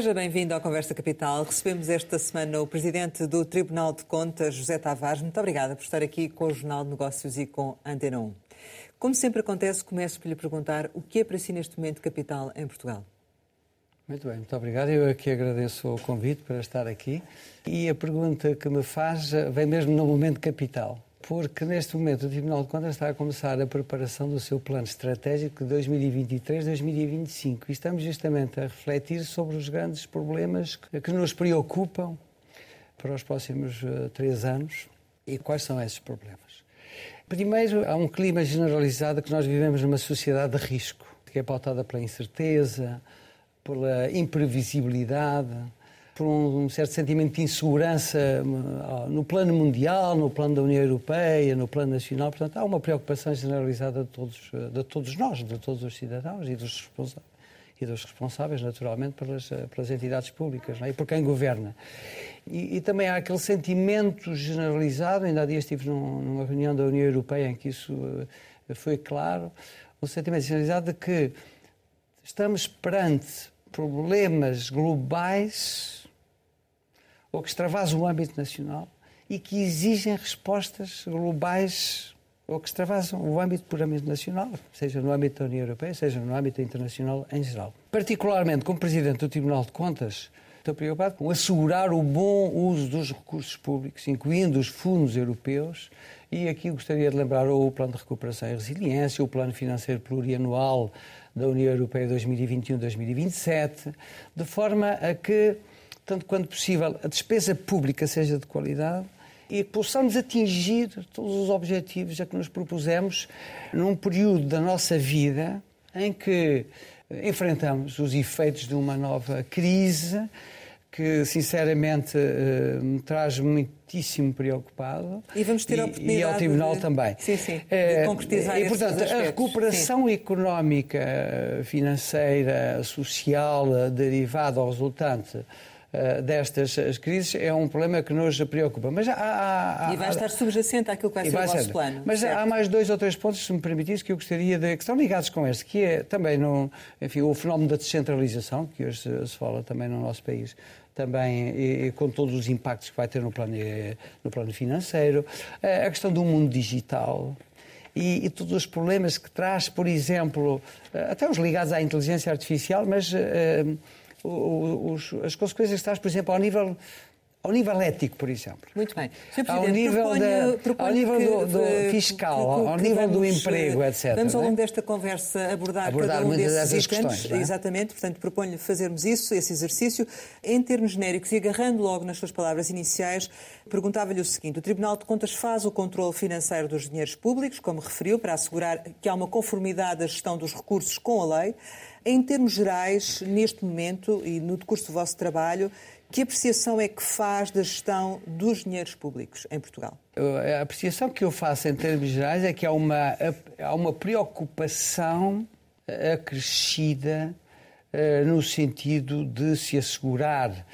Seja bem-vindo à Conversa Capital. Recebemos esta semana o Presidente do Tribunal de Contas, José Tavares. Muito obrigada por estar aqui com o Jornal de Negócios e com Antena 1. Como sempre acontece, começo por lhe perguntar o que é para si neste momento capital em Portugal? Muito bem, muito obrigado. Eu aqui agradeço o convite para estar aqui. E a pergunta que me faz vem mesmo no momento capital porque neste momento o Tribunal de Contas está a começar a preparação do seu plano estratégico de 2023-2025 e estamos justamente a refletir sobre os grandes problemas que nos preocupam para os próximos uh, três anos e quais são esses problemas. Primeiro, há um clima generalizado que nós vivemos numa sociedade de risco, que é pautada pela incerteza, pela imprevisibilidade, por um, certo sentimento de insegurança hum, no plano mundial, no plano da União Europeia, no plano nacional. Portanto, há uma preocupação generalizada de todos, de todos nós, de todos os cidadãos e dos responsáveis, e dos responsáveis naturalmente, pelas, pelas entidades públicas é? e por quem governa. E, e, também há aquele sentimento generalizado, ainda há dias estive numa reunião da União Europeia em que isso eh, foi claro, um sentimento generalizado de que estamos perante problemas globais ou que extravasam o âmbito nacional e que exigem respostas globais ou que extravasam o âmbito puramente nacional, seja no âmbito da União Europeia, seja no âmbito internacional em geral. Particularmente, como Presidente do Tribunal de Contas, estou preocupado com assegurar o bom uso dos recursos públicos, incluindo os fundos europeus, e aqui gostaria de lembrar o Plano de Recuperação e Resiliência, o Plano Financeiro Plurianual da União Europeia 2021-2027, de forma a que tanto quanto possível, a despesa pública seja de qualidade e possamos atingir todos os objetivos a que nos propusemos num período da nossa vida em que enfrentamos os efeitos de uma nova crise que sinceramente eh, me traz muitíssimo preocupado. E vamos ter a oportunidade. E ao Tribunal de... também. Sim, sim. De eh, concretizar E, portanto, a recuperação sim. económica, financeira, social derivada ou resultante destas crises é um problema que nos preocupa. Mas há, há, há, e vai estar subjacente àquilo que vai ser vai o vosso ser. plano. Mas certo? há mais dois ou três pontos, se me permitisse, que eu gostaria de. que estão ligados com este, que é também no, enfim, o fenómeno da descentralização, que hoje se, se fala também no nosso país também e, e, com todos os impactos que vai ter no plano, no plano financeiro, a questão do mundo digital. E, e, todos os problemas que traz, por exemplo, até os ligados à inteligência artificial, mas uh, os, as consequências que traz, por exemplo, ao nível ao nível ético, por exemplo. Muito bem. ao nível, proponho, da, proponho ao nível que, do, do fiscal, que, que, ao nível vamos, do emprego, etc. Vamos, ao longo desta conversa, abordar, abordar cada um desses questões. É? Exatamente, portanto, proponho fazermos isso, esse exercício. Em termos genéricos e agarrando logo nas suas palavras iniciais, perguntava-lhe o seguinte: o Tribunal de Contas faz o controle financeiro dos dinheiros públicos, como referiu, para assegurar que há uma conformidade da gestão dos recursos com a lei. Em termos gerais, neste momento e no decurso do vosso trabalho, que apreciação é que faz da gestão dos dinheiros públicos em Portugal? A apreciação que eu faço em termos gerais é que há uma, há uma preocupação acrescida uh, no sentido de se assegurar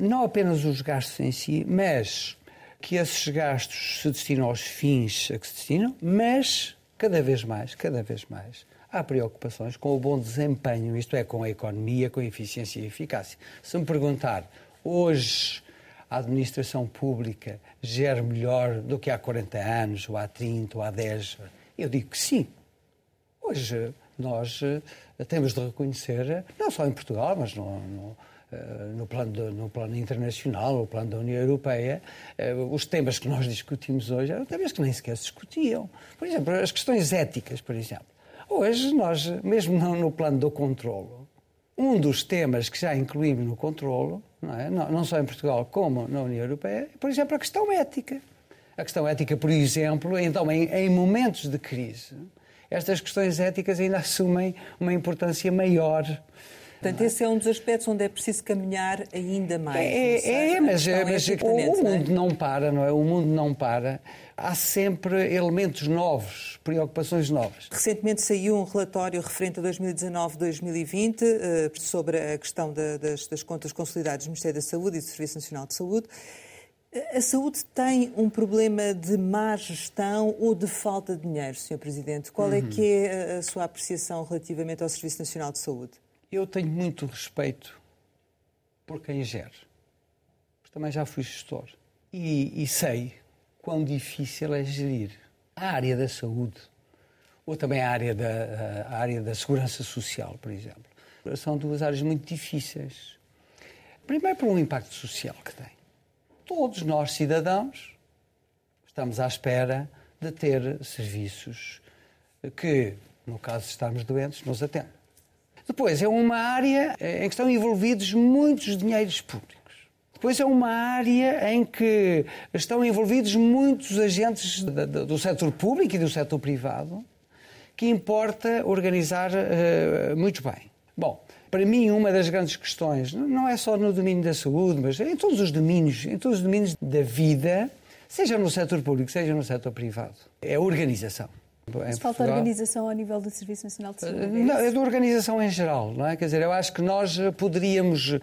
não apenas os gastos em si, mas que esses gastos se destinam aos fins a que se destinam, mas cada vez mais, cada vez mais, há preocupações com o bom desempenho, isto é, com a economia, com a eficiência e eficácia. Se me perguntar, hoje a administração pública gera melhor do que há 40 anos, ou há 30, ou há 10, eu digo que sim. Hoje nós eh, temos de reconhecer, não só em Portugal, mas no, no eh, no plano, no plano internacional, no plano da União Europeia, eh, os temas que nós discutimos hoje eram temas que nem sequer se discutiam. Por exemplo, as questões éticas, por exemplo. Hoje, nós, mesmo não no plano do controlo, um dos temas que já incluímos no controlo, não, é? não, não só em Portugal como na União Europeia, é, por exemplo, a questão ética. A questão ética, por exemplo, então, em, em momentos de crise, estas questões éticas ainda assumem uma importância maior Portanto, esse é um dos aspectos onde é preciso caminhar ainda mais. É, é mas, é, mas o, o mundo não, é? para, não é? O mundo não para. Há sempre elementos novos, preocupações novas. Recentemente saiu um relatório referente a 2019-2020 eh, sobre a questão das, das contas consolidadas do Ministério da Saúde e do Serviço Nacional de Saúde. A saúde tem um problema de má gestão ou de falta de dinheiro, Sr. Presidente? Qual é uhum. que é a sua apreciação relativamente ao Serviço Nacional de Saúde? Eu tenho muito respeito por quem gere. Mas também já fui gestor. E, e sei quão difícil é gerir a área da saúde ou também a área da, a área da segurança social, por exemplo. São duas áreas muito difíceis. Primeiro, por um impacto social que tem. Todos nós, cidadãos, estamos à espera de ter serviços que, no caso de estarmos doentes, nos atendem. Depois, é uma área em que estão envolvidos muitos dinheiros públicos. Depois é uma área em que estão envolvidos muitos agentes do setor público e do setor privado, que importa organizar uh, muito bem. Bom, para mim, uma das grandes questões, não é só no domínio da saúde, mas em todos os domínios, em todos os domínios da vida, seja no setor público, seja no setor privado, é a organização. Mas falta Portugal, organização ao nível do Serviço Nacional de Saúde? É não, é da organização em geral, não é? Quer dizer, eu acho que nós poderíamos,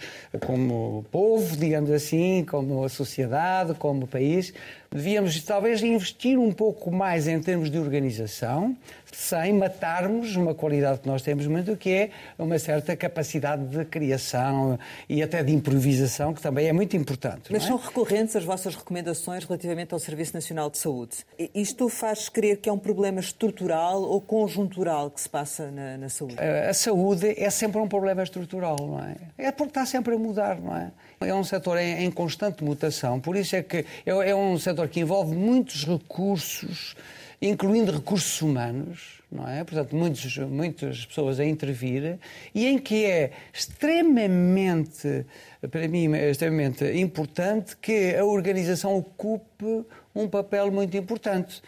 como povo, digamos assim, como sociedade, como país, devíamos talvez investir um pouco mais em termos de organização, sem matarmos uma qualidade que nós temos muito, que é uma certa capacidade de criação e até de improvisação, que também é muito importante. Mas é? são recorrentes as vossas recomendações relativamente ao Serviço Nacional de Saúde. Isto faz crer que é um problema estrutural ou conjuntural que se passa na, na saúde? A, a saúde é sempre um problema estrutural, não é? É porque está sempre a mudar, não é? É um setor em, em constante mutação, por isso é que é, é um setor que envolve muitos recursos, incluindo recursos humanos, não é? Portanto, muitos, muitas pessoas a intervir e em que é extremamente, para mim, extremamente importante que a organização ocupe um papel muito importante.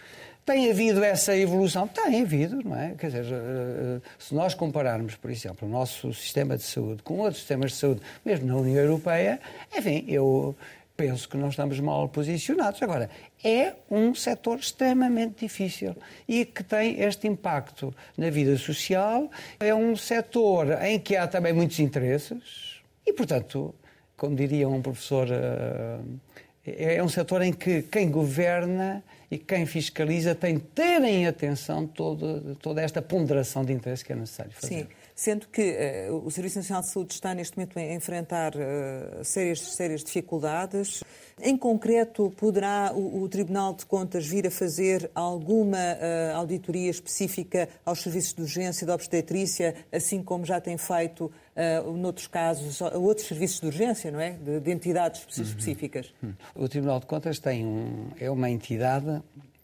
Tem havido essa evolução? Tem havido, não é? Quer dizer, eh, se nós compararmos, por exemplo, o nosso sistema de saúde com outros sistemas de saúde, mesmo na União Europeia, enfim, eu penso que não estamos mal posicionados. Agora, é um setor extremamente difícil e que tem este impacto na vida social. É um setor em que há também muitos interesses e, portanto, como diria um professor, eh, é um setor em que quem governa e quem fiscaliza tem de ter em atenção toda, toda esta ponderação de interesse que é necessário fazer. Sim. Sendo que uh, o Serviço Nacional de Saúde está neste momento a enfrentar uh, sérias, sérias dificuldades. Em concreto, poderá o, o, Tribunal de Contas vir a fazer alguma uh, auditoria específica aos serviços de urgência e de obstetrícia, assim como já tem feito uh, noutros casos, a outros serviços de urgência, não é? De, de entidades uhum. específicas? Uhum. O Tribunal de Contas tem um, é uma entidade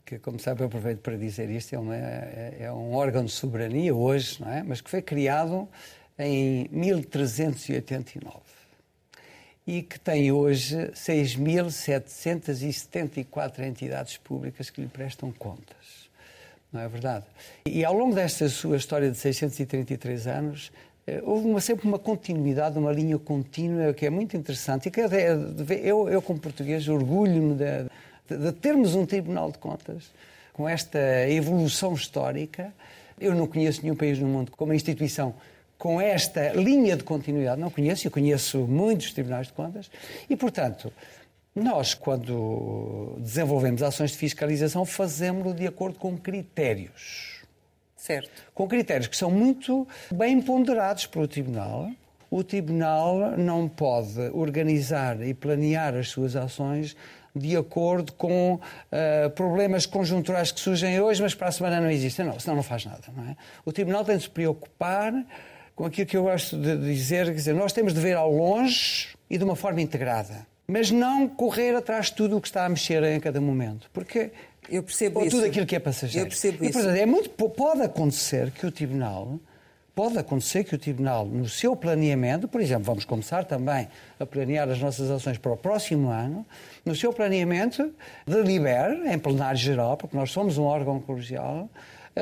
que, como sabe, eu aproveito para dizer isto, é, uma, é, é um órgão de soberania hoje, não é? Mas que foi criado em 1389 e que tem hoje 6.774 entidades públicas que lhe prestam contas. Não é verdade? E ao longo desta sua história de 633 anos, eh, houve uma, sempre uma continuidade, uma linha contínua que é muito interessante e que eu, eu como português, orgulho-me de, de, termos um Tribunal de Contas com esta evolução histórica. Eu não conheço nenhum país no mundo com uma instituição com esta linha de continuidade. Não conheço, eu conheço muitos tribunais de contas e, portanto, nós, quando desenvolvemos ações de fiscalização, fazemos-lo de acordo com critérios. Certo. Com critérios que são muito bem ponderados pelo Tribunal. O Tribunal não pode organizar e planear as suas ações de acordo com uh, problemas conjunturais que surgem hoje, mas para a semana não existem. Não, senão não faz nada. Não é? O Tribunal tem de se preocupar com aquilo que eu gosto de dizer, quer dizer, nós temos de ver ao longe e de uma forma integrada. Mas não correr atrás de tudo o que está a mexer em cada momento. Porque eu percebo ou isso. tudo aquilo que é passageiro. Eu percebo e, isso. Portanto, é muito, pode acontecer que o Tribunal pode acontecer que o Tribunal, no seu planeamento, por exemplo, vamos começar também a planear as nossas ações para o próximo ano, no seu planeamento, delibere, em plenário geral, porque nós somos um órgão colegial,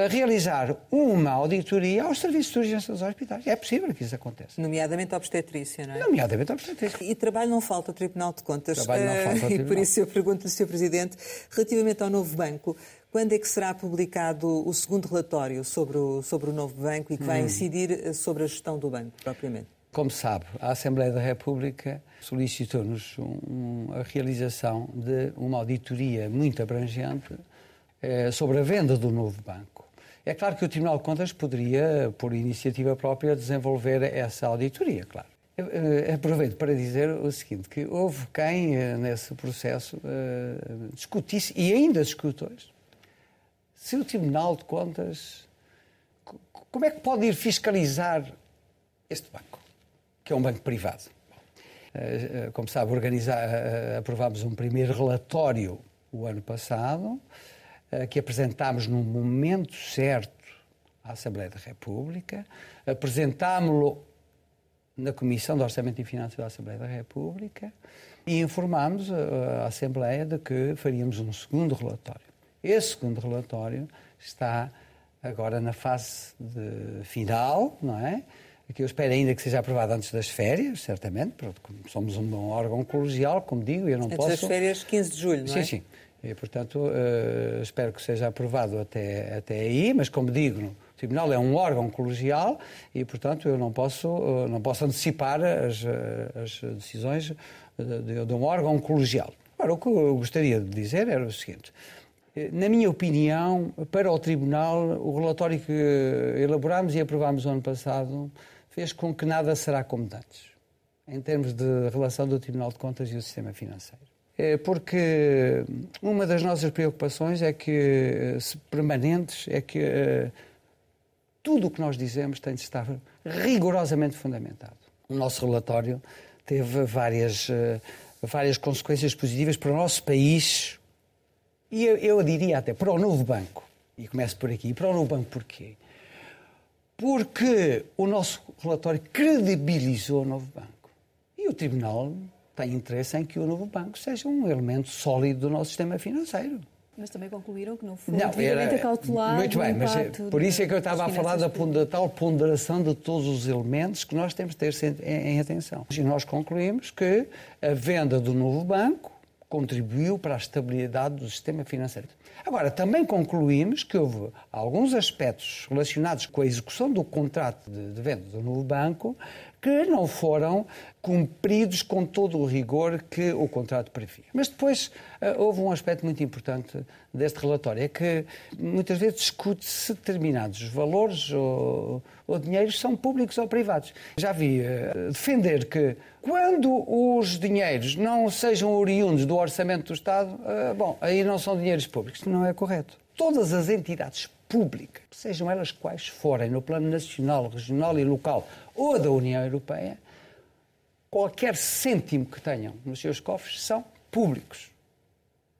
realizar uma auditoria aos serviços de urgência dos hospitais. É possível que isso aconteça. Nomeadamente a obstetrícia, não é? Nomeadamente a obstetrícia. E trabalho não falta ao Tribunal de Contas. Trabalho não falta ao Tribunal. E por isso eu pergunto-lhe, Sr. Presidente, relativamente ao novo banco, quando é que será publicado o segundo relatório sobre o, sobre o novo banco e que vai hum. incidir eh, sobre a gestão do banco, propriamente? Como sabe, a Assembleia da República solicitou-nos um, a realização de uma auditoria muito abrangente eh, sobre a venda do novo banco. É claro que o Tribunal de Contas poderia, por iniciativa própria, desenvolver essa auditoria, claro. Eh, aproveito para dizer o seguinte, que houve quem, eh, nesse processo, discutisse, e ainda discute hoje, se o Tribunal de Contas, como é que pode ir fiscalizar este banco, que é um banco privado? Como sabe, organizar, aprovámos um primeiro relatório o ano passado, que apresentámos no momento certo à Assembleia da República, apresentámo-lo na Comissão de Orçamento e Finanças da Assembleia da República e informámos a Assembleia de que faríamos um segundo relatório. Esse segundo relatório está agora na fase final, não é? Que eu espero ainda que seja aprovado antes das férias, certamente, porque somos um órgão colegial, como digo, eu não antes posso... Antes das férias, 15 de julho, não sim, é? Sim, sim. E, portanto, uh, espero que seja aprovado até, até aí, mas como digo, o Tribunal é um órgão colegial e, portanto, eu não posso, eh, não posso antecipar as, eh, as decisões de, de um órgão colegial. Agora, o que eu gostaria de dizer era o seguinte. Eh, na minha opinião, para o Tribunal, o relatório que elaborámos e aprovámos no ano passado fez com que nada será como antes, em termos de relação do Tribunal de Contas e o sistema financeiro. Porque uma das nossas preocupações é que, permanentes, é que tudo o que nós dizemos tem de estar rigorosamente fundamentado. O nosso relatório teve várias, eh, várias consequências positivas para o nosso país e eu, eu diria até para o novo banco. E começo por aqui. Para o novo banco porquê? Porque o nosso relatório credibilizou o novo banco. E o Tribunal tem interesse em que o novo banco seja um elemento sólido do nosso sistema financeiro. Mas também concluíram que não foi não, devidamente cautelar Muito bem, mas é, por isso é que eu estava a falar da, da, tal ponderação de todos os elementos que nós temos de ter em, em atenção. E nós concluímos que a venda do novo banco contribuiu para a estabilidade do sistema financeiro. Agora, também concluímos que houve alguns aspectos relacionados com a execução do contrato de, de venda do novo banco que não foram cumpridos com todo o rigor que o contrato previa. Mas depois eh, houve um aspecto muito importante deste relatório, é que muitas vezes discute-se determinados valores ou, ou dinheiros são públicos ou privados. Já vi uh, defender que quando os dinheiros não sejam oriundos do orçamento do Estado, uh, bom, aí não são dinheiros públicos. Não é correto. Todas as entidades públicas, sejam elas quais forem, no plano nacional, regional e local ou da União Europeia, qualquer cêntimo que tenham nos seus cofres são públicos.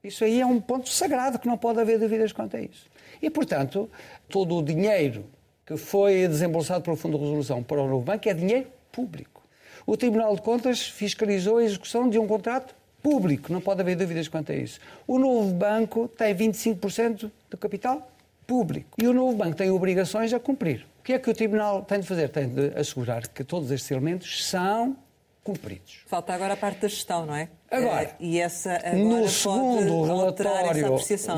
Isso aí é um ponto sagrado que não pode haver dúvidas quanto a isso. E, portanto, todo o dinheiro que foi desembolsado pelo Fundo de Resolução para o novo banco é dinheiro público. O Tribunal de Contas fiscalizou a execução de um contrato público, não pode haver dúvidas quanto a isso. O novo banco tem 25% do capital público. E o novo banco tem obrigações a cumprir. O que é que o Tribunal tem de fazer? Tem de assegurar que todos estes elementos são cumpridos. Falta agora a parte da gestão, não é? Agora, é, e essa agora no segundo relatório,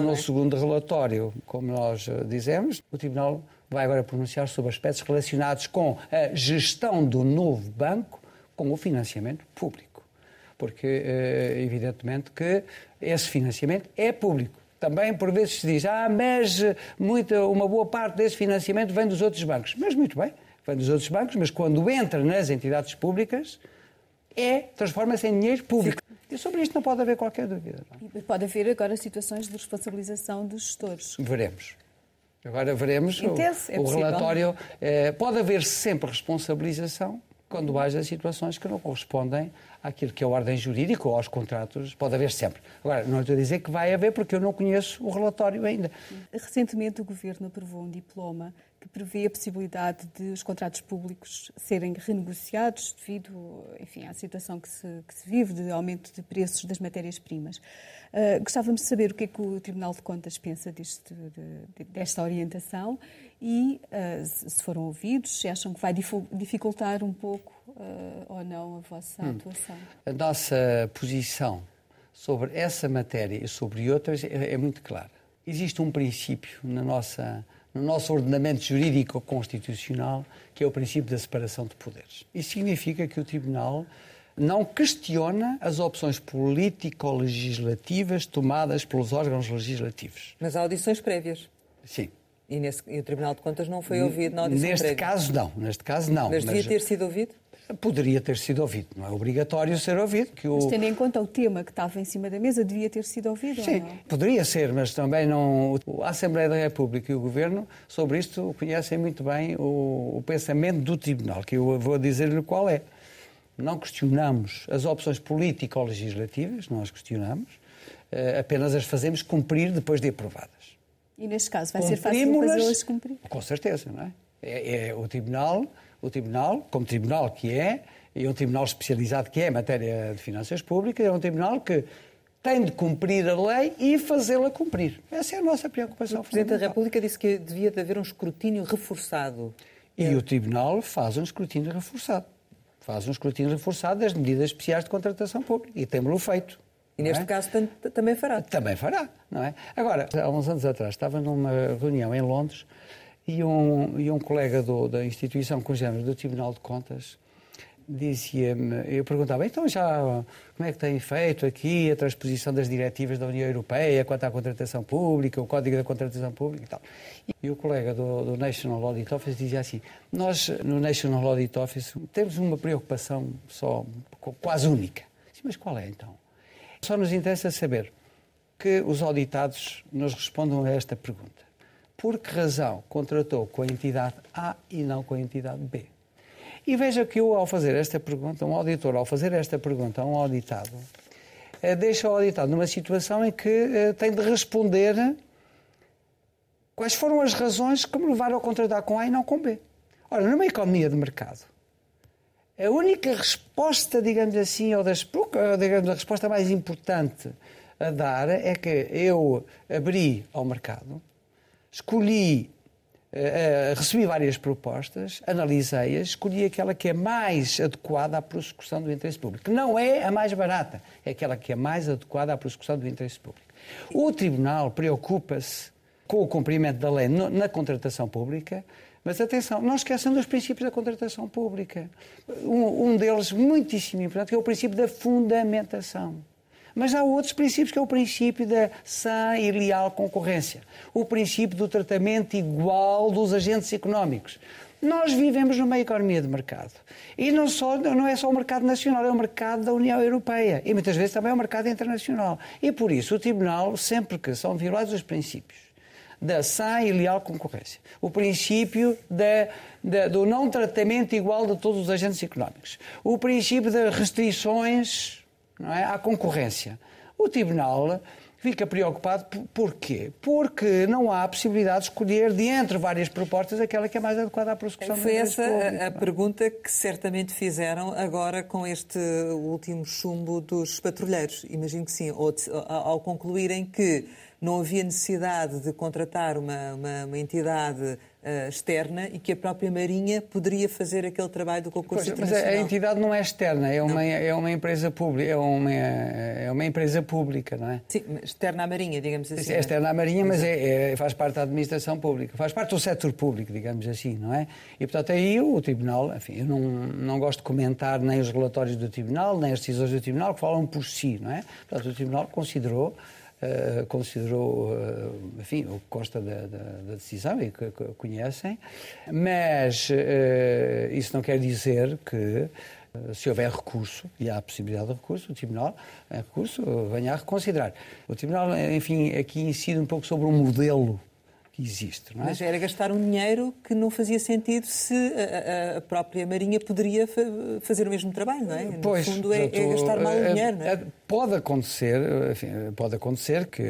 no é? segundo relatório, como nós eh, dizemos, o Tribunal vai agora pronunciar sobre aspectos relacionados com a gestão do novo banco com o financiamento público. Porque, eh, evidentemente, que esse financiamento é público. Também, por vezes, se diz, ah, mas muita, uma boa parte desse financiamento vem dos outros bancos. Mas, muito bem, vem dos outros bancos, mas quando entra nas entidades públicas, é, transforma-se em dinheiro público. E sobre isto não pode haver qualquer dúvida. Não? Pode haver agora situações de responsabilização dos gestores. Veremos. Agora veremos Intenso, o, é o relatório. É, pode haver sempre responsabilização quando haja situações que não correspondem àquilo que é a ordem jurídica ou aos contratos, pode haver sempre. Agora, não estou a dizer que vai haver porque eu não conheço o relatório ainda. Recentemente o Governo aprovou um diploma que prevê a possibilidade de os contratos públicos serem renegociados devido enfim, à situação que se, que se vive de aumento de preços das matérias-primas. Uh, gostávamos de saber o que é que o Tribunal de Contas pensa deste, de, desta orientação e uh, se foram ouvidos, se acham que vai dificultar um pouco uh, ou não a vossa hum. atuação. A nossa posição sobre essa matéria e sobre outras é, é muito clara. Existe um princípio na nossa no nosso ordenamento jurídico constitucional, que é o princípio da separação de poderes. Isso significa que o Tribunal não questiona as opções político-legislativas tomadas pelos órgãos legislativos. Mas há audições prévias. Sim. E, nesse, e o Tribunal de Contas não foi ouvido na audição neste prévia? Caso, não. Neste caso, não. Mas devia mas, ter sido ouvido? poderia ter sido ouvido. Não é obrigatório ser ouvido. Que o... Mas tendo em conta o tema que estava em cima da mesa, devia ter sido ouvido Sim, poderia ser, mas também não... A Assembleia da República e o Governo, sobre isto, conhecem muito bem o, o pensamento do Tribunal, que eu vou dizer-lhe qual é. Não questionamos as opções político-legislativas, nós questionamos, eh, apenas as fazemos cumprir depois de aprovadas. E neste caso vai ser fácil fazê-las cumprir? Com certeza, não é? É, é o Tribunal o Tribunal, como Tribunal que é, e um Tribunal especializado que é em matéria de finanças públicas, é um Tribunal que tem de cumprir a lei e fazê-la cumprir. Essa é a nossa preocupação. O Presidente da República disse que devia haver um escrutínio reforçado. E é. o Tribunal faz um escrutínio reforçado. Faz um escrutínio reforçado das medidas especiais de contratação pública. E temos-lo feito. E neste é? caso também fará. Também fará, não é? Agora, há uns anos atrás, estava numa reunião em Londres e um, e um colega do, da instituição congênero do Tribunal de Contas dizia-me, eu perguntava, então já como é que tem feito aqui a transposição das diretivas da União Europeia quanto à contratação pública, o Código da Contratação Pública e tal. E o colega do, do National Audit Office dizia assim, nós no National Audit Office temos uma preocupação só quase única. Mas qual é então? Só nos interessa saber que os auditados nos respondam a esta pergunta por que razão contratou com a entidade A e não com a entidade B. E veja que eu, ao fazer esta pergunta, um auditor, ao fazer esta pergunta a um auditado, eh, deixa o auditado numa situação em que eh, tem de responder quais foram as razões que me levaram a contratar com A e não com B. Ora, numa economia de mercado, a única resposta, digamos assim, ou das, digamos, a resposta mais importante a dar é que eu abri ao mercado, escolhi, uh, recebi várias propostas, analisei-as, escolhi aquela que é mais adequada à prossecução do interesse público. Não é a mais barata, é aquela que é mais adequada à prossecução do interesse público. O Tribunal preocupa-se com o cumprimento da lei na contratação pública, mas atenção, não esqueçam dos princípios da contratação pública. Um, um deles, muitíssimo importante, é o princípio da fundamentação. Mas há outros princípios, que é o princípio da sã e leal concorrência, o princípio do tratamento igual dos agentes económicos. Nós vivemos numa economia de mercado. E não, só, não é só o mercado nacional, é o mercado da União Europeia. E muitas vezes também é o mercado internacional. E por isso o Tribunal, sempre que são violados os princípios da sã e leal concorrência, o princípio da, da, do não tratamento igual de todos os agentes económicos, o princípio das restrições não é? à concorrência. O Tribunal fica preocupado por quê? Porque não há possibilidade de escolher de entre várias propostas aquela que é mais adequada à prossecução Foi essa a, a pergunta que certamente fizeram agora com este último chumbo dos patrulheiros. Imagino que sim, ao concluírem que não havia necessidade de contratar uma, uma, uma entidade uh, externa e que a própria Marinha poderia fazer aquele trabalho do concurso pois, internacional. Mas a entidade não é externa, é uma, é uma empresa pública, é uma, é uma empresa pública, não é? Sim, externa à Marinha, digamos assim. É externa à Marinha, mas é, é, faz parte da administração pública, faz parte do setor público, digamos assim, não é? E, portanto, aí o Tribunal, enfim, eu não, não gosto de comentar nem os relatórios do Tribunal, nem as decisões do Tribunal, que falam por si, não é? Portanto, o Tribunal considerou Uh, considerou, uh, enfim, o que consta da, da, da, decisão e que, que conhecem, mas uh, isso não quer dizer que se houver recurso, e há a possibilidade de recurso, o Tribunal, em recurso, venha a reconsiderar. O Tribunal, enfim, aqui incide um pouco sobre um modelo existe. É? Mas era gastar um dinheiro que não fazia sentido se a, a própria Marinha poderia fazer o mesmo trabalho, não é? No pois, fundo, é, é gastar mal o é, dinheiro, não é? é? Pode acontecer, enfim, pode acontecer que,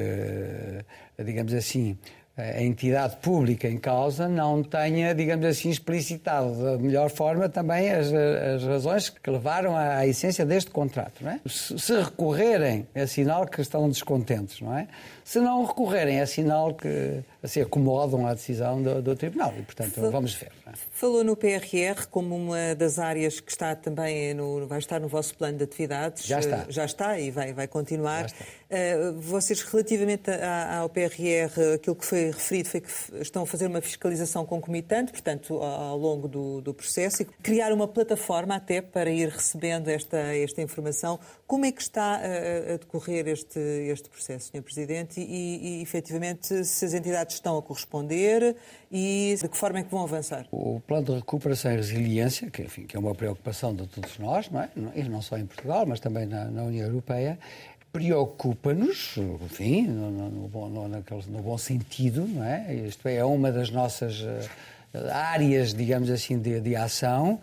digamos assim, a entidade pública em causa não tenha, digamos assim, explicitado da melhor forma também as, as razões que levaram à, à, essência deste contrato. Não é? se, se recorrerem, é sinal que estão descontentes, não é? Se não recorrerem, é sinal que se acomodam à decisão do, do Tribunal. E, portanto, vamos ver. É? Falou no PRR como uma das áreas que está também no, vai estar no vosso plano de atividades. Já está. Já está e vai, vai continuar. Uh, vocês, relativamente ao PRR, aquilo que foi referido foi que estão a fazer uma fiscalização concomitante, portanto, ao longo do, do processo, e criar uma plataforma até para ir recebendo esta, esta informação. Como é que está a, a decorrer este, este processo, Sr. Presidente? e, e efetivamente, se as entidades estão a corresponder e de que forma é que vão avançar? O plano de recuperação e resiliência, que, enfim, que é uma preocupação de todos nós, não é? e não só em Portugal, mas também na, na União Europeia, preocupa-nos, enfim, no, no, no, bom, no, naquele, no bom sentido, não é? Isto é uma das nossas uh, áreas, digamos assim, de, de ação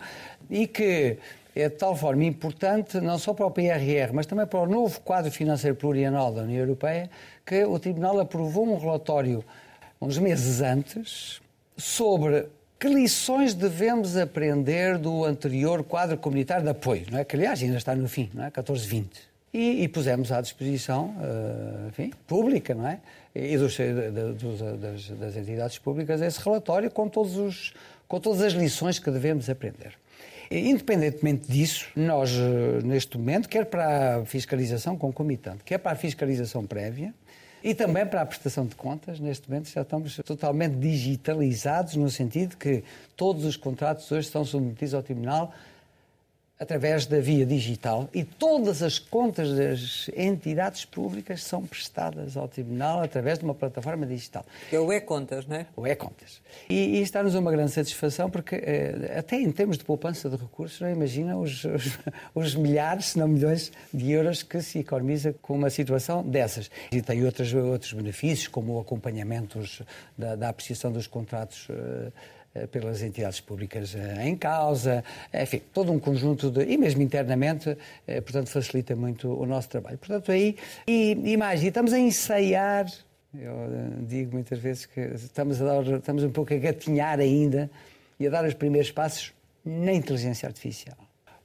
e que é de tal forma importante, não só para o PRR, mas também para o novo quadro financeiro plurianual da União Europeia, que o Tribunal aprovou um relatório uns meses antes sobre que lições devemos aprender do anterior quadro comunitário de apoio, não é? Que, aliás, ainda está no fim, não é? 14-20. E, e, pusemos à disposição, uh, enfim, pública, não é? E dos, de, das, das entidades públicas esse relatório com, todos os, com todas as lições que devemos aprender. Independentemente disso, nós, eh, neste momento, quer para a fiscalização concomitante, quer para a fiscalização prévia, e também para a prestação de contas, neste momento já estamos totalmente digitalizados, no sentido que todos os contratos hoje são submetidos ao Tribunal através da via digital e todas as contas das entidades públicas são prestadas ao Tribunal através de uma plataforma digital. É o E-Contas, não é? O E-Contas. E, e está-nos uma grande satisfação porque, eh, até em termos de poupança de recursos, não imagina os, os, os, milhares, se não milhões de euros que se economiza com uma situação dessas. E tem outros, outros benefícios, como o acompanhamento da, da apreciação dos contratos eh, pelas entidades públicas eh, em causa, enfim, todo um conjunto de. e mesmo internamente, eh, portanto, facilita muito o nosso trabalho. Portanto, aí. E, e mais, e estamos a ensaiar. Eu digo muitas vezes que estamos, a dar, estamos um pouco a gatinhar ainda e a dar os primeiros passos na inteligência artificial.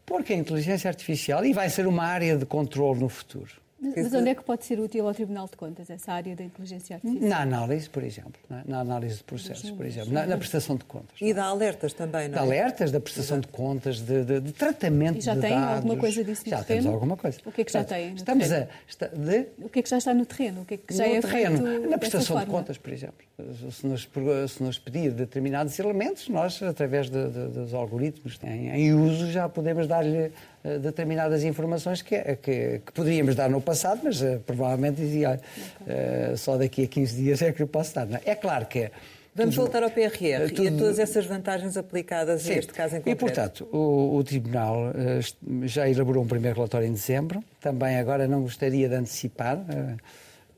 Porque a inteligência artificial, e vai ser uma área de controle no futuro, mas onde é que pode ser útil ao Tribunal de Contas essa área da inteligência artificial? Na análise, por exemplo, é? na análise de processos, por exemplo, na, na, prestação de contas. E dá alertas também, não é? Dá alertas, da prestação Exato. de contas, de, de, de tratamento e já de tem dados. alguma coisa disso no já terreno? temos alguma coisa. O que é que já tem? Estamos a, está, de... O que é que já está no terreno? O que é que já no é terreno, na prestação de contas, por exemplo. Se nos, se nos pedir determinados elementos, nós, através de, dos algoritmos em, em uso, já podemos dar-lhe determinadas informações que, que, que, poderíamos dar no passado, mas uh, provavelmente dizia uh, só daqui a 15 dias é que eu posso dar. É? é? claro que é. Vamos tudo, voltar ao PRR tudo, e a todas essas vantagens aplicadas sim. a este caso em concreto. E, portanto, o, o Tribunal uh, já elaborou um primeiro relatório em dezembro. Também agora não gostaria de antecipar.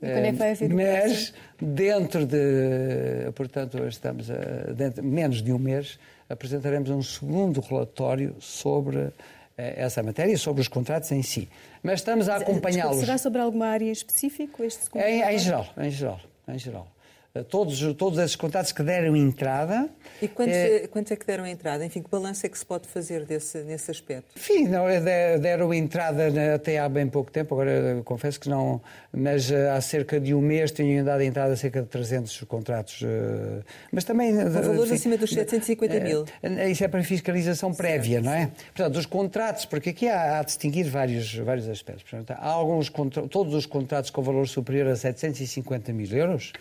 é mas dentro de, portanto, estamos a, dentro, menos de um mês, apresentaremos um segundo relatório sobre eh, essa matéria, sobre os contratos em si. Mas estamos a acompanhá-los. Será sobre alguma área específica este em, em geral, em geral, em geral. Eh, todos, todos esses contratos que deram entrada. E quantos, é, quantos é que deram entrada? Enfim, que balanço é que se pode fazer desse, nesse aspecto? Enfim, não, é, deram entrada até há bem pouco tempo, agora confesso que não, mas há cerca de um mês tinham dado entrada cerca de 300 contratos. Mas também. Com valores enfim, acima dos 750 mil. Isso é para fiscalização prévia, certo, não é? Portanto, os contratos, porque aqui há, há a distinguir vários, vários aspectos. Portanto, há alguns, todos os contratos com valor superior a 750 mil euros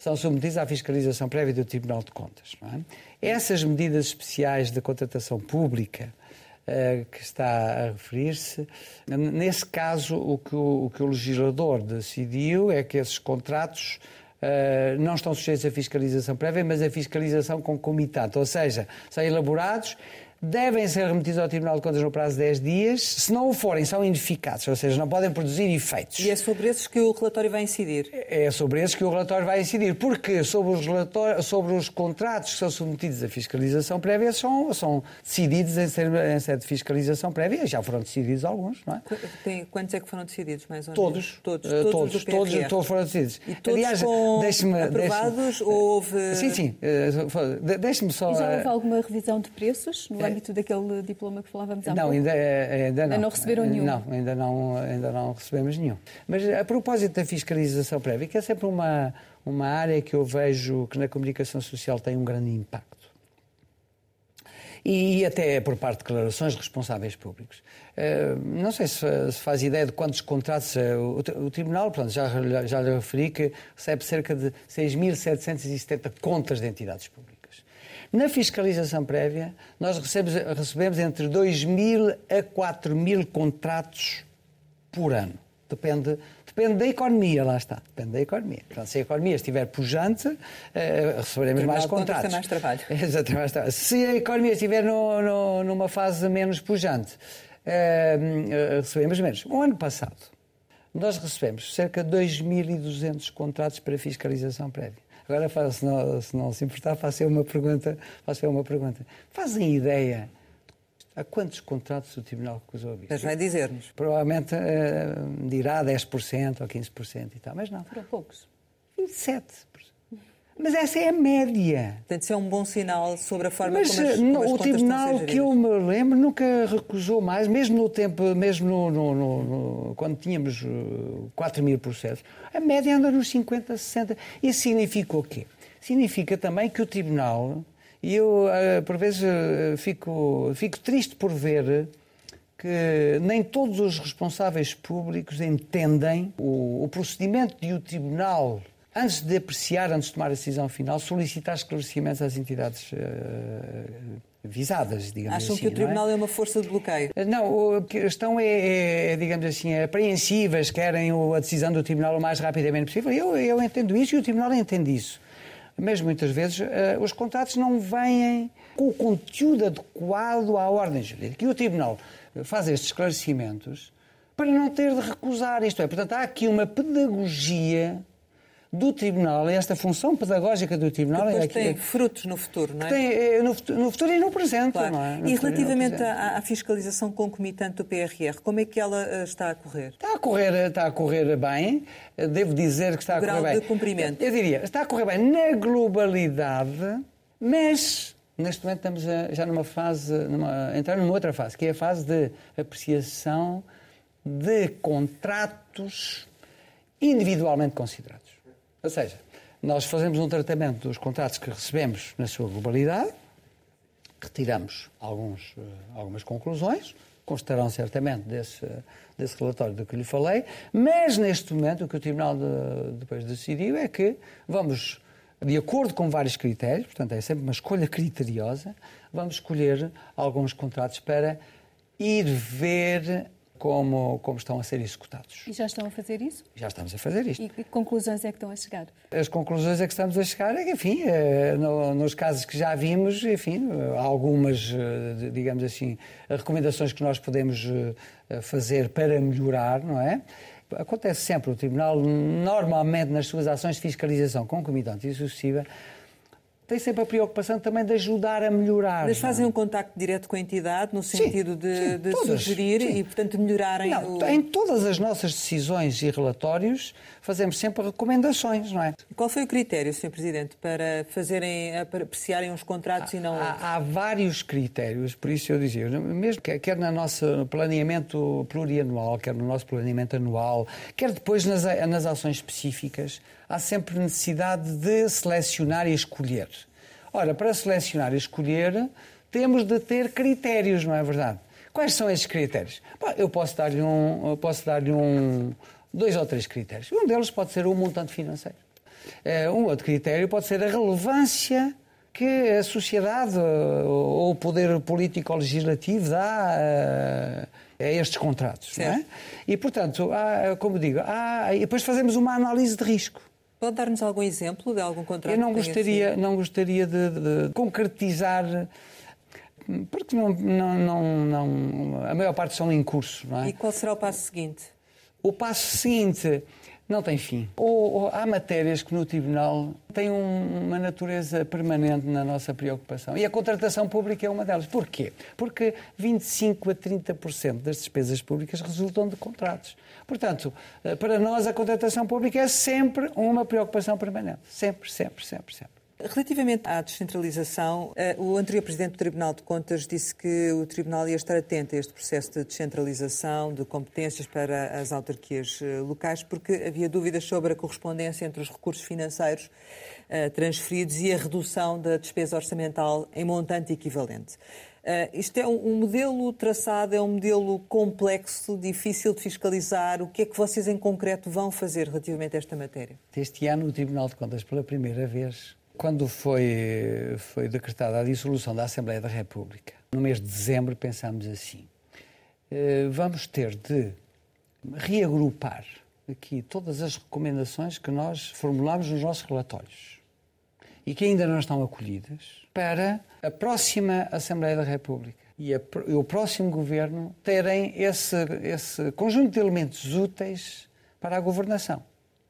são submetidos à fiscalização prévia do Tribunal de Contas. É? Essas medidas especiais de contratação pública uh, que está a referir-se, nesse caso, o que o, o que o, legislador decidiu é que esses contratos Uh, não estão sujeitos à fiscalização prévia, mas à fiscalização concomitante, ou seja, são elaborados devem ser remetidos ao Tribunal de Contas no prazo de 10 dias. Se não o forem, são ineficazes, ou seja, não podem produzir efeitos. E é sobre esses que o relatório vai incidir? É sobre esses que o relatório vai incidir. Porque sobre os, sobre os contratos que são submetidos à fiscalização prévia são, são decididos em, ser, em sede de fiscalização prévia. Já foram decididos alguns, não é? Tem, quantos é que foram decididos, mais ou menos? Todos. Todos, uh, todos, todos, todos, todos, foram decididos. E todos Aliás, aprovados deixe ou houve... Sim, sim. Uh, Deixe-me só... E já houve alguma revisão de preços no âmbito daquele diploma que falávamos há não, pouco? Ainda, eh, ainda não. Ainda não receberam nenhum? Não, ainda não, ainda não recebemos nenhum. Mas a propósito da fiscalização prévia, que é sempre uma, uma área que eu vejo que na comunicação social tem um grande impacto. E até por parte de declarações de responsáveis públicos. Eh, não sei se faz ideia de quantos contratos. Eh, o Tribunal, pronto, já, já lhe referi que recebe cerca de 6.770 contas de entidades públicas. Na fiscalização prévia, nós recebemos, recebemos entre 2 mil a 4 mil contratos por ano. Depende, Depende da economia, lá está. Depende da economia. Portanto, se a economia estiver pujante, uh, receberemos mais contratos. mais trabalho. Exatamente, mais trabalho. Se a economia estiver no, no, numa fase menos pujante, uh, recebemos menos. O ano passado, nós recebemos cerca de 2.200 contratos para fiscalização prévia. Agora, se não, se não se importar, faço uma pergunta. Faço uma pergunta. Fazem ideia a quantos contratos o Tribunal recusou a vista? Mas vai dizer-nos. Provavelmente uh, dirá 10% ou 15% e tal, mas não. Foram poucos. 27%. Mas essa é a média. Portanto, isso é um bom sinal sobre a forma Mas, como as, como as o tribunal que eu me lembro nunca recusou mais, mesmo no tempo, mesmo no, no, no, quando tínhamos 4 mil processos, a média anda nos 50, 60. Isso significa o quê? Significa também que o tribunal, e eu por vezes fico, fico triste por ver que nem todos os responsáveis públicos entendem o, o procedimento de o tribunal antes de apreciar, antes de tomar a decisão final, solicitar esclarecimentos às entidades uh, visadas, digamos Acham assim. que o Tribunal é? é? uma força de bloqueio? Eh, não, a questão é, é, é digamos assim, é apreensivas, querem a decisão do Tribunal o mais rapidamente possível. Eu, eu entendo isso e o Tribunal entende isso. Mas muitas vezes uh, os contratos não vêm com o conteúdo adequado à ordem jurídica. E o Tribunal faz estes esclarecimentos para não ter de recusar. Isto é, portanto, há aqui uma pedagogia do Tribunal, esta função pedagógica do Tribunal... Depois é aqui, tem frutos no futuro, não é? Tem, é, no, no, futuro e no presente, claro. não é? No e relativamente à, à, fiscalização concomitante do PRR, como é que ela uh, está a correr? Está a correr, está a correr bem, devo dizer que está a correr bem. de cumprimento. Eu diria, está a correr bem na globalidade, mas neste momento estamos já numa fase, numa, entrar numa outra fase, que é a fase de apreciação de contratos individualmente considerados. Ou seja, nós fazemos um tratamento dos contratos que recebemos na sua globalidade, retiramos alguns, eh, algumas conclusões, constarão certamente desse, desse relatório do que lhe falei, mas neste momento o que o Tribunal de, depois decidiu é que vamos, de acordo com vários critérios, portanto é sempre uma escolha criteriosa, vamos escolher alguns contratos para ir ver como, como estão a ser executados. E já estão a fazer isso? Já estamos a fazer isto. E que conclusões é que estão a chegar? As conclusões é que estamos a chegar é que, enfim, eh, nos casos que já vimos, enfim, há algumas, eh, digamos assim, recomendações que nós podemos eh, fazer para melhorar, não é? Acontece sempre, o Tribunal, normalmente nas suas ações de fiscalização concomitante e sucessiva, tem sempre a preocupação também de ajudar a melhorar. Mas fazem um contacto direto com a entidade no sentido sim, de, sim, de todas, sugerir sim. e, portanto, melhorarem não, o... Em todas as nossas decisões e relatórios fazemos sempre recomendações, não é? Qual foi o critério, Sr. Presidente, para fazerem, para apreciarem os contratos há, e não há, há, vários critérios, por isso eu dizia, mesmo que, quer no nosso planeamento plurianual, quer no nosso planeamento anual, quer depois nas, nas ações específicas, há sempre necessidade de selecionar e escolher. Ora, para selecionar e escolher, temos de ter critérios, não é verdade? Quais são esses critérios? Eu posso dar-lhe um, posso dar-lhe um, dois ou três critérios. Um deles pode ser o montante financeiro. Eh, um outro critério pode ser a relevância que a sociedade ou o poder político ou legislativo dá a, a estes contratos. Não é? E, portanto, há, como digo, há, e depois fazemos uma análise de risco. Pode dar-nos algum exemplo de algum contrato? Eu não gostaria, não gostaria de, de, concretizar porque não, não, não, não, a maior parte são em curso. Não é? E qual será o passo seguinte? O passo seguinte não tem fim. Ou, ou, há matérias que no Tribunal têm um, uma natureza permanente na nossa preocupação. E a contratação pública é uma delas. Porquê? Porque 25% a 30% das despesas públicas resultam de contratos. Portanto, eh, para nós a contratação pública é sempre uma preocupação permanente. Sempre, sempre, sempre, sempre. Relativamente à descentralização, eh, o anterior Presidente do Tribunal de Contas disse que o Tribunal ia estar atento a este processo de descentralização de competências para as autarquias eh, locais, porque havia dúvidas sobre a correspondência entre os recursos financeiros eh, transferidos e a redução da despesa orçamental em montante equivalente. isto é um, modelo traçado, é um modelo complexo, difícil de fiscalizar. O que é que vocês em concreto vão fazer relativamente a esta matéria? Este ano o Tribunal de Contas, pela primeira vez, quando foi, foi decretada a dissolução da Assembleia da República, no mês de dezembro, pensámos assim: eh, vamos ter de reagrupar aqui todas as recomendações que nós formulamos nos nossos relatórios e que ainda não estão acolhidas para a próxima Assembleia da República e, a, e o próximo governo terem esse, esse conjunto de elementos úteis para a governação.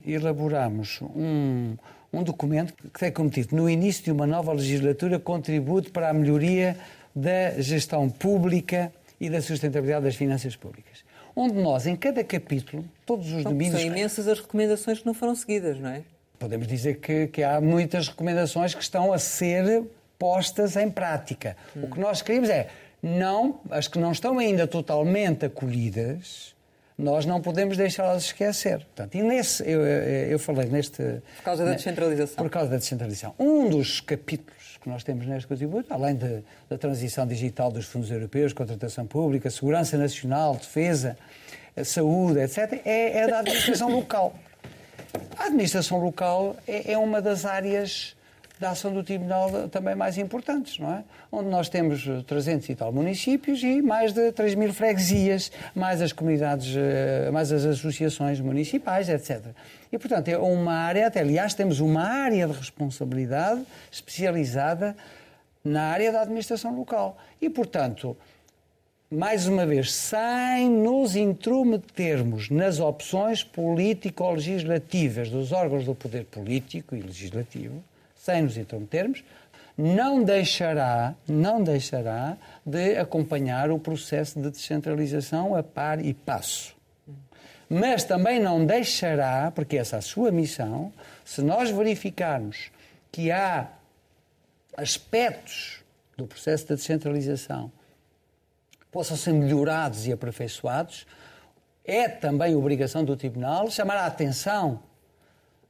Elaboramos um, um documento que tem como título, no início de uma nova legislatura, contributo para a melhoria da gestão pública e da sustentabilidade das finanças públicas. Onde nós, em cada capítulo, todos os domínios. São imensas as recomendações que não foram seguidas, não é? Podemos dizer que, que há muitas recomendações que estão a ser postas em prática. Hum. O que nós queremos é, não, as que não estão ainda totalmente acolhidas, nós não podemos deixá-las esquecer. Portanto, e nesse, eu, eu falei neste... Por causa da descentralização. Por causa da descentralização. Um dos capítulos que nós temos neste contributo, além de, da transição digital dos fundos europeus, contratação pública, segurança nacional, defesa, saúde, etc., é, é da administração local. A administração local é, é uma das áreas da ação do Tribunal também mais importantes, não é? Onde nós temos 300 e tal municípios e mais de 3 mil freguesias, mais as comunidades, eh, mais as associações municipais, etc. E, portanto, é uma área, até aliás, temos uma área de responsabilidade especializada na área da administração local. E, portanto, mais uma vez, sem nos intrometermos nas opções político-legislativas dos órgãos do poder político e legislativo, sem nos intrometermos, não deixará, não deixará de acompanhar o processo de descentralização a par e passo. Mas também não deixará, porque essa é a sua missão, se nós verificarmos que há aspectos do processo de descentralização possam ser melhorados e aperfeiçoados, é também obrigação do Tribunal chamar a atenção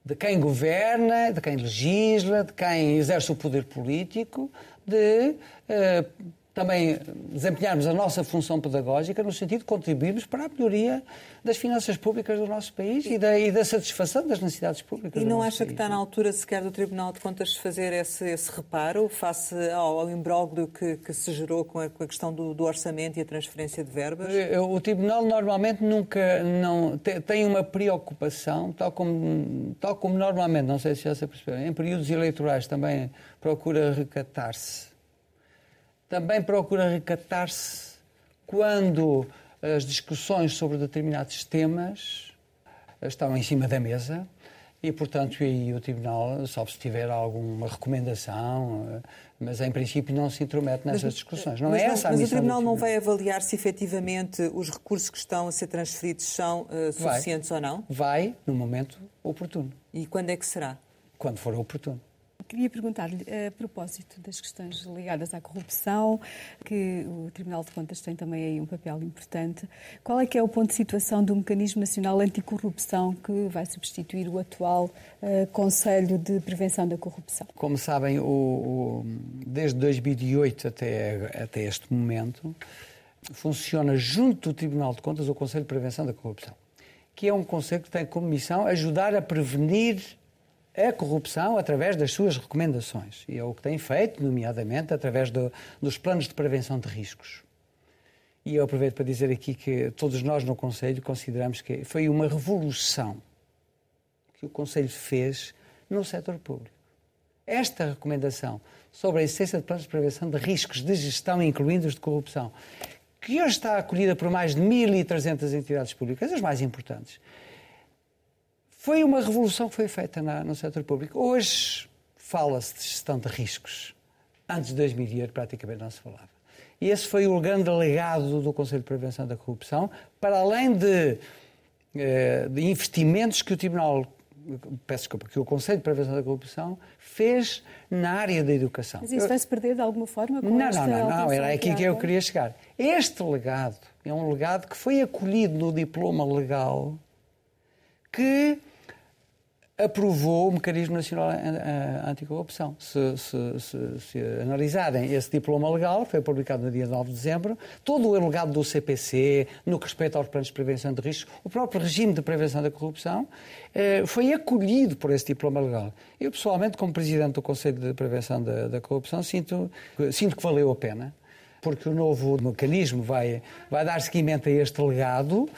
de quem governa, de quem legisla, de quem exerce o poder político, de uh, também desempenharmos a nossa função pedagógica no sentido de contribuirmos para a melhoria das finanças públicas do nosso país e da, e da satisfação das necessidades públicas. E não acha país. que está na altura sequer do Tribunal de Contas fazer esse, esse reparo face ao, ao imbróglio que, que, se gerou com a, com a questão do, do, orçamento e a transferência de verbas? O Tribunal normalmente nunca não, tem uma preocupação, tal como, tal como normalmente, não sei se já se percebeu, em períodos eleitorais também procura recatar-se também procura recatar-se quando as discussões sobre determinados temas estão em cima da mesa e, portanto, aí o Tribunal, só se tiver alguma recomendação, mas em princípio não se intromete nessas mas, discussões. Não mas, é essa a Mas o Tribunal não vai avaliar se efetivamente os recursos que estão a ser transferidos são uh, suficientes vai. ou não? Vai, no momento oportuno. E quando é que será? Quando for oportuno. Queria perguntar-lhe, a propósito das questões ligadas à corrupção, que o Tribunal de Contas tem também aí um papel importante, qual é que é o ponto de situação do Mecanismo Nacional Anticorrupção que vai substituir o atual uh, Conselho de Prevenção da Corrupção? Como sabem, o, o, desde 2008 até, até este momento, funciona junto do Tribunal de Contas o Conselho de Prevenção da Corrupção, que é um conselho que tem como missão ajudar a prevenir a corrupção através das suas recomendações. E é o que tem feito, nomeadamente, através do, dos planos de prevenção de riscos. E eu aproveito para dizer aqui que todos nós no Conselho consideramos que foi uma revolução que o Conselho fez no setor público. Esta recomendação sobre a essência de planos de prevenção de riscos de gestão, incluindo os de corrupção, que hoje está acolhida por mais de 1.300 entidades públicas, as mais importantes, foi uma revolução que foi feita na, no setor público. Hoje fala-se de gestão de riscos. Antes de 2008 praticamente não se falava. E esse foi o grande legado do Conselho de Prevenção da Corrupção, para além de, eh, de investimentos que o Tribunal peço desculpa, que o Conselho de Prevenção da Corrupção fez na área da educação. Mas isso vai-se perder de alguma forma? Com não, não, não, não, era aqui que eu queria chegar. Este legado é um legado que foi acolhido no diploma legal que aprovou o Mecanismo Nacional Anticorrupção. Se, se, se, se, analisarem esse diploma legal, foi publicado no dia 9 de dezembro, todo o legado do CPC, no que respeita aos planos de prevenção de riscos, o próprio regime de prevenção da corrupção, eh, foi acolhido por esse diploma legal. Eu, pessoalmente, como Presidente do Conselho de Prevenção da, da Corrupção, sinto, sinto que valeu a pena porque o novo mecanismo vai, vai dar seguimento a este legado.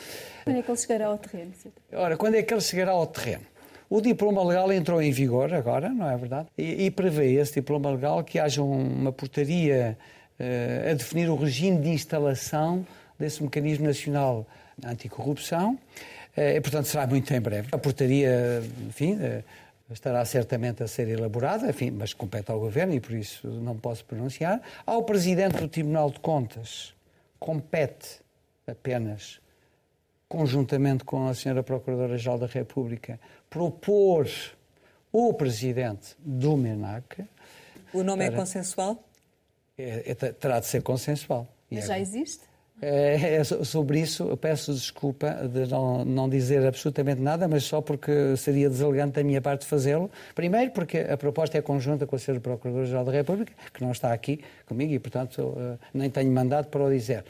Quando é que ele chegará ao terreno? Ora, quando é que ele chegará ao terreno? O diploma legal entrou em vigor agora, não é verdade? E, e prevê esse diploma legal que haja uma portaria uh, a definir o regime de instalação desse mecanismo nacional anticorrupção. Uh, e, portanto, será muito em breve. A portaria, enfim, uh, estará certamente a ser elaborada, enfim, mas compete ao Governo e por isso não posso pronunciar. Ao Presidente do Tribunal de Contas compete apenas, conjuntamente com a Senhora Procuradora-Geral da República, propor o Presidente do MENAC. O nome é para... é consensual? É, é, terá de ser consensual. Mas já existe? É, é, sobre isso, eu peço desculpa de não, não dizer absolutamente nada, mas só porque seria deselegante da minha parte fazê-lo. Primeiro, porque a proposta é conjunta com a Sra. Procuradora-Geral da República, que não está aqui comigo e, portanto, eh, nem tenho mandado para o dizer.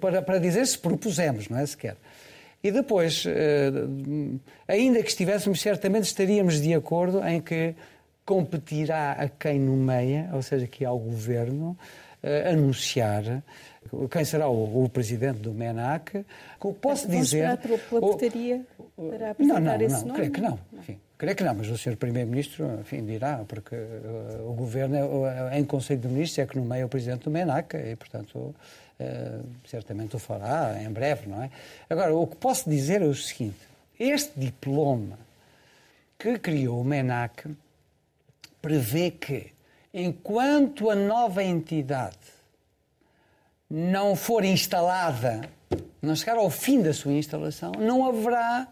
Para, para dizer se propusemos, não é sequer. E depois, eh, ainda que estivéssemos, certamente estaríamos de acordo em que competirá a quem nomeia, ou seja, que ao Governo, eh, anunciar quem será o, o presidente do MENAC. Posso Vamos dizer. Pela portaria para apresentar não, não, esse não, nome? creio que não. Enfim, creio que não, mas o Sr. Primeiro-Ministro enfim, dirá, porque uh, o Governo, uh, em Conselho de Ministros, é que nomeia o presidente do MENAC e, portanto, uh, certamente o fará em breve, não é? Agora, o que posso dizer é o seguinte: este diploma que criou o MENAC prevê que, enquanto a nova entidade não for instalada, não chegar ao fim da sua instalação, não haverá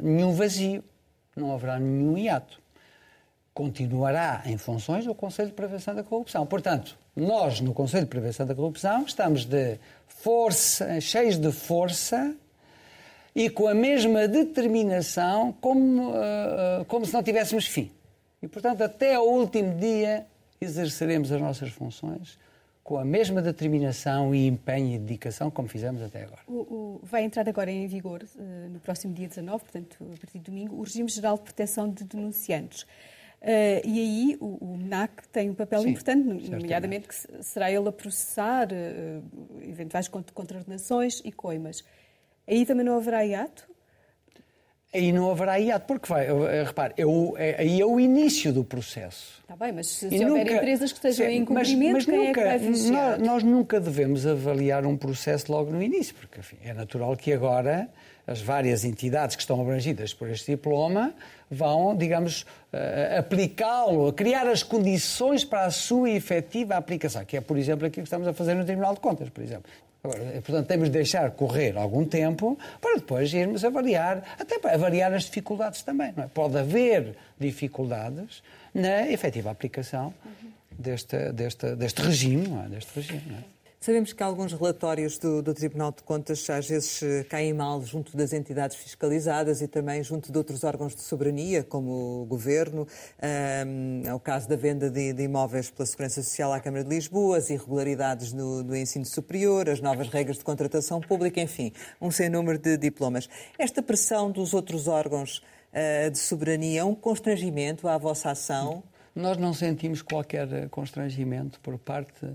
nenhum vazio, não haverá nenhum hiato. Continuará em funções o Conselho de Prevenção da Corrupção. Portanto, nós, no Conselho de Prevenção da Corrupção, estamos de força, cheios de força e com a mesma determinação como, uh, como se não tivéssemos fim. E, portanto, até ao último dia exerceremos as nossas funções com a mesma determinação e empenho e dedicação como fizemos até agora. O, o, vai entrar agora em vigor, uh, no próximo dia 19, portanto, a partir de domingo, o Regime Geral de Proteção de Denunciantes. Uh, e aí o, o MNAC tem um papel Sim, importante, nomeadamente que será ele a processar uh, eventuais contraordenações e coimas. Aí também não haverá hiato? aí não haverá hiato, porque vai, eh, repare, é, aí é o início do processo. Está bem, mas se, se houver empresas que estejam em cumprimento, mas, mas quem nunca, é que vai nós, nós, nunca devemos avaliar um processo logo no início, porque enfim, é natural que agora as várias entidades que estão abrangidas por este diploma vão, digamos, uh, aplicá-lo, criar as condições para a sua efetiva aplicação, que é, por exemplo, aquilo que estamos a fazer no Tribunal de Contas, por exemplo. Agora, eh, portanto, temos de deixar correr algum tempo para depois irmos avaliar, até para avaliar as dificuldades também. É? Pode haver dificuldades na efetiva aplicação deste, deste, deste regime, é? Deste regime é? Sabemos que alguns relatórios do, do, Tribunal de Contas às vezes eh, caem mal junto das entidades fiscalizadas e também junto de outros órgãos de soberania, como o Governo. Um, é o caso da venda de, de, imóveis pela Segurança Social à Câmara de Lisboa, as irregularidades no, no, ensino superior, as novas regras de contratação pública, enfim, um sem número de diplomas. Esta pressão dos outros órgãos uh, de soberania é um constrangimento à vossa ação? Nós não sentimos qualquer constrangimento por parte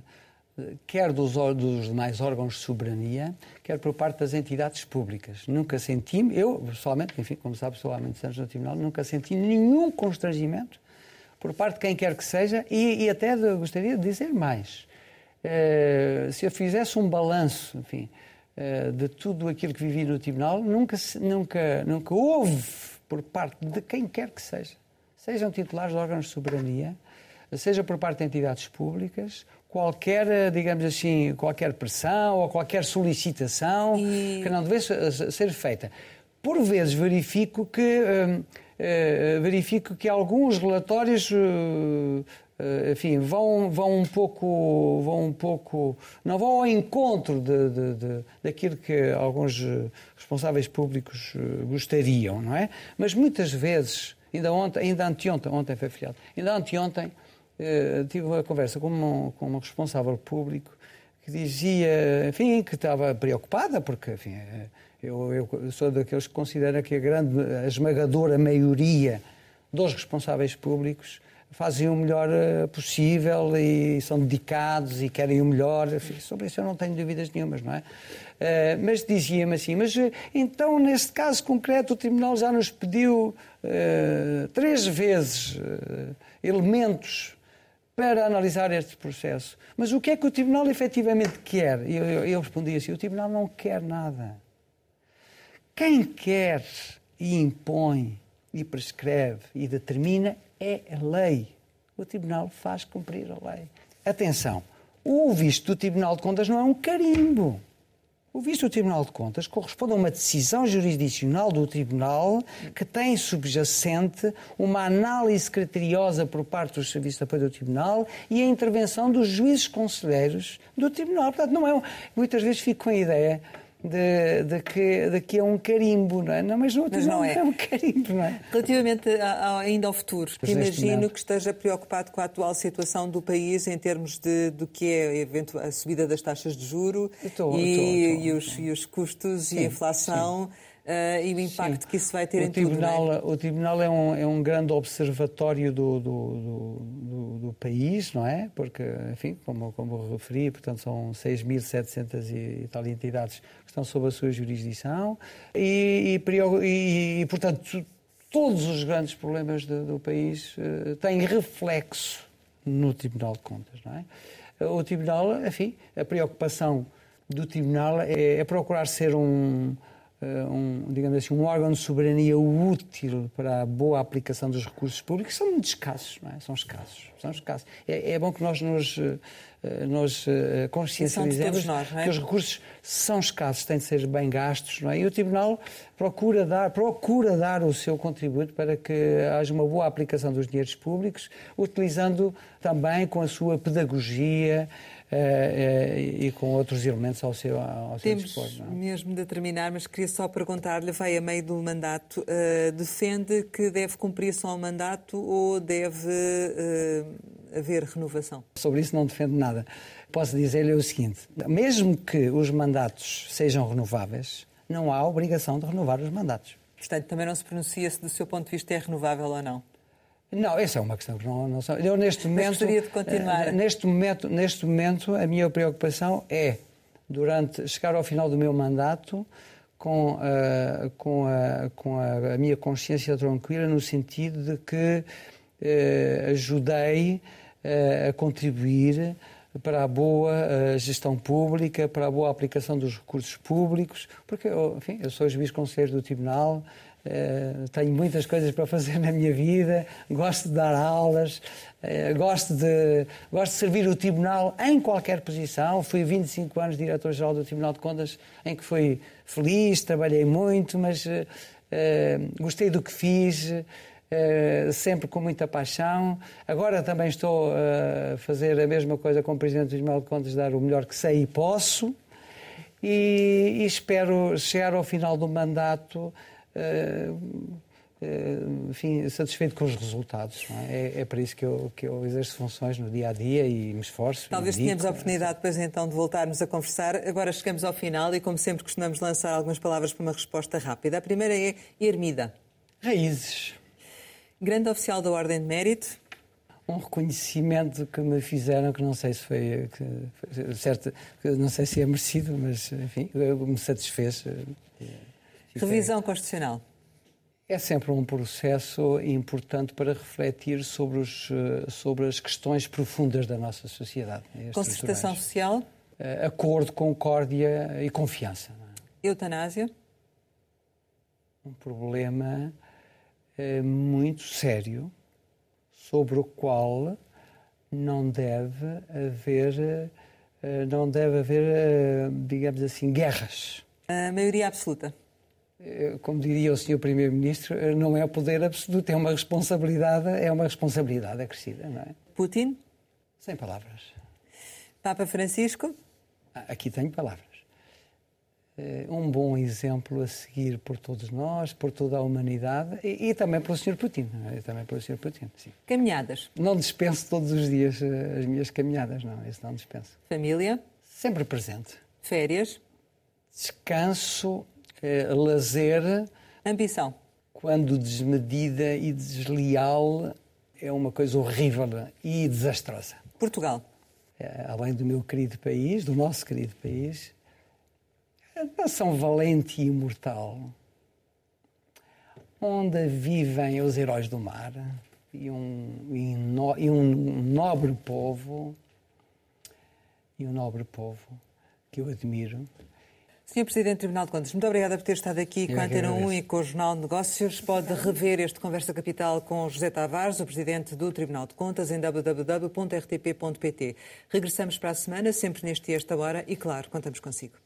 quer dos, dos demais órgãos de soberania, quer por parte das entidades públicas. Nunca senti, eu pessoalmente, enfim, como sabe, sou há muitos anos no Tribunal, nunca senti nenhum constrangimento por parte de quem quer que seja e, e até de, gostaria de dizer mais. Uh, se eu fizesse um balanço, enfim, uh, de tudo aquilo que vivi no Tribunal, nunca, nunca, nunca houve por parte de quem quer que seja, sejam titulares de órgãos de soberania, seja por parte de entidades públicas, qualquer, digamos assim, qualquer pressão ou qualquer solicitação e... que não devesse ser feita. Por vezes verifico que, uh, uh, verifico que alguns relatórios uh, enfim, vão, vão um pouco, vão um pouco, não vão ao encontro de, de, de, daquilo que alguns responsáveis públicos gostariam, não é? Mas muitas vezes, ainda ontem, ainda anteontem, ontem foi feriado, ainda anteontem, eh, tive uma conversa com um, com um responsável público que dizia, enfim, que estava preocupada, porque, enfim, eh, eu, eu sou daqueles que considera que a grande, a esmagadora maioria dos responsáveis públicos fazem o melhor eh, possível e são dedicados e querem o melhor. Sobre isso eu não tenho dúvidas nenhumas, não é? Mas dizia-me assim, mas então neste caso concreto o Tribunal já nos pediu uh, três vezes uh, elementos para analisar este processo. Mas o que é que o Tribunal efetivamente quer? Eu, eu, eu respondi assim, o Tribunal não quer nada. Quem quer e impõe e prescreve e determina é a lei. O Tribunal faz cumprir a lei. Atenção, o visto do Tribunal de Contas não é um carimbo. O visto do Tribunal de Contas corresponde a uma decisão jurisdicional do Tribunal que tem subjacente uma análise criteriosa por parte dos serviços de apoio do Tribunal e a intervenção dos juízes conselheiros do Tribunal. Portanto, não é um... muitas vezes fico com a ideia de, de, que, de que é um carimbo, não é? Não, mas, mas não, não é. é. um carimbo, não é? Relativamente a, ainda ao futuro, pois imagino que esteja preocupado com a atual situação do país em termos de, do que é a subida das taxas de juro estou, e, estou, estou, e, os, e, os, custos sim, e a inflação. Sim uh, e o impacto Sim. que isso vai ter o em tribunal, tudo. É? O Tribunal é um, é um grande observatório do, do, do, do, país, não é? Porque, enfim, como, como referi, portanto, são 6.700 e, e tal entidades que estão sob a sua jurisdição e, e, e, e portanto, todos os grandes problemas do, do país uh, têm reflexo no Tribunal de Contas, não é? O Tribunal, enfim, a preocupação do Tribunal é, é procurar ser um, um, digamos assim, um órgão de soberania útil para a boa aplicação dos recursos públicos são muito escassos, não é? São escassos. São escassos. É, é bom que nós nos, eh, nos eh, consciencializemos nós, é? que os recursos são escassos, têm de ser bem gastos, não é? E o Tribunal procura dar, procura dar o seu contributo para que haja uma boa aplicação dos dinheiros públicos, utilizando também com a sua pedagogia, e com outros elementos ao seu, ao seu Temos dispor. Não? É? mesmo de terminar, mas queria só perguntar-lhe, vai a meio do mandato, uh, defende que deve cumprir só o mandato ou deve haver renovação? Sobre isso não defendo nada. Posso dizer-lhe o seguinte, mesmo que os mandatos sejam renováveis, não há obrigação de renovar os mandatos. Portanto, também não se pronuncia se do seu ponto de vista é renovável ou não? Não, essa é uma questão que não, não Eu neste momento. Mas gostaria de continuar. Eh, neste momento, neste momento, a minha preocupação é, durante chegar ao final do meu mandato, com, uh, com, a, com a, a, minha consciência tranquila, no sentido de que uh, ajudei uh, a contribuir para a boa gestão pública, para a boa aplicação dos recursos públicos, porque, enfim, eu sou juiz conselheiro do Tribunal, Uh, tenho muitas coisas para fazer na minha vida, gosto de dar aulas, uh, gosto, de, gosto de servir o Tribunal em qualquer posição. Fui 25 anos diretor-geral do Tribunal de Contas, em que fui feliz, trabalhei muito, mas uh, gostei do que fiz, sempre com muita paixão. Agora também estou a fazer a mesma coisa como Presidente do Tribunal de Contas, dar o melhor que sei e posso. E, e espero chegar ao final do mandato eh, eh, enfim, satisfeito com os resultados. É? É, é? para isso que eu, que eu exerço funções no dia a dia e me esforço. Talvez tenhamos a oportunidade depois então de voltarmos a conversar. Agora chegamos ao final e, como sempre, costumamos lançar algumas palavras para uma resposta rápida. A primeira é Ermida. Raízes. Grande oficial da Ordem de Mérito. Um reconhecimento que me fizeram, que não sei se foi, que, certo, não sei se é merecido, mas enfim, me satisfez. Revisão constitucional. É sempre um processo importante para refletir sobre, os, eh, sobre as questões profundas da nossa sociedade. Concertação social? Eh, acordo, concórdia e confiança. É? Eutanásia? Um problema é, muito sério sobre o qual não deve haver, não deve haver, digamos assim, guerras. A maioria absoluta? Eh, como diria o Sr. Primeiro-Ministro, eh, não é o poder absoluto, é uma responsabilidade, é uma responsabilidade acrescida, não é? Putin? Sem palavras. Papa Francisco? Ah, aqui tenho palavras. Eh, um bom exemplo a seguir por todos nós, por toda a humanidade e, e também pelo Sr. Putin. É? E também pelo Sr. Putin, sim. Caminhadas? Não dispenso todos os dias as minhas caminhadas, não, isso não dispenso. Família? Sempre presente. Férias? Descanso eh, lazer. Ambição. Quando desmedida e desleal é uma coisa horrível e desastrosa. Portugal. É, além do meu querido país, do nosso querido país, é nação valente e imortal, onde vivem os heróis do mar e um, e no, e um nobre povo, e um nobre povo que eu admiro, Senhor Presidente do Tribunal de Contas, muito obrigada por ter estado aqui com a Antena 1 e com o Jornal de Negócios. Pode rever este Conversa Capital com José Tavares, o Presidente do Tribunal de Contas, em www.rtp.pt. Regressamos para a semana, sempre neste e esta hora, e claro, contamos consigo.